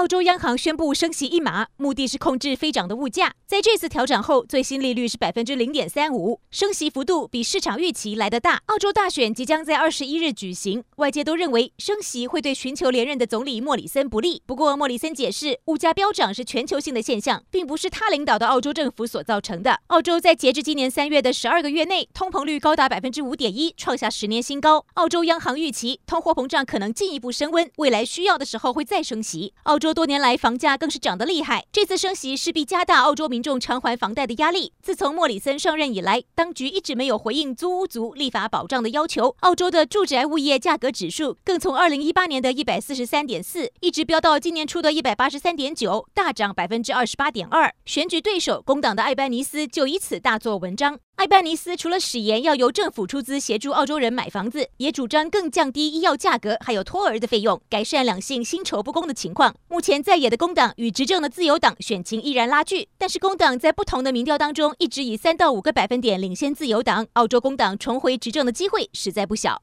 澳洲央行宣布升息一码，目的是控制飞涨的物价。在这次调整后，最新利率是百分之零点三五，升息幅度比市场预期来得大。澳洲大选即将在二十一日举行，外界都认为升息会对寻求连任的总理莫里森不利。不过，莫里森解释，物价飙涨是全球性的现象，并不是他领导的澳洲政府所造成的。澳洲在截至今年三月的十二个月内，通膨率高达百分之五点一，创下十年新高。澳洲央行预期通货膨胀可能进一步升温，未来需要的时候会再升息。澳洲多年来房价更是涨得厉害，这次升息势必加大澳洲民众偿还房贷的压力。自从莫里森上任以来，当局一直没有回应租屋族立法保障的要求。澳洲的住宅物业价格指数更从二零一八年的一百四十三点四一直飙到今年初的一百八十三点九，大涨百分之二十八点二。选举对手工党的艾班尼斯就以此大做文章。艾班尼斯除了誓言要由政府出资协助澳洲人买房子，也主张更降低医药价格，还有托儿的费用，改善两性薪酬不公的情况。目前在野的工党与执政的自由党选情依然拉锯，但是工党在不同的民调当中一直以三到五个百分点领先自由党。澳洲工党重回执政的机会实在不小。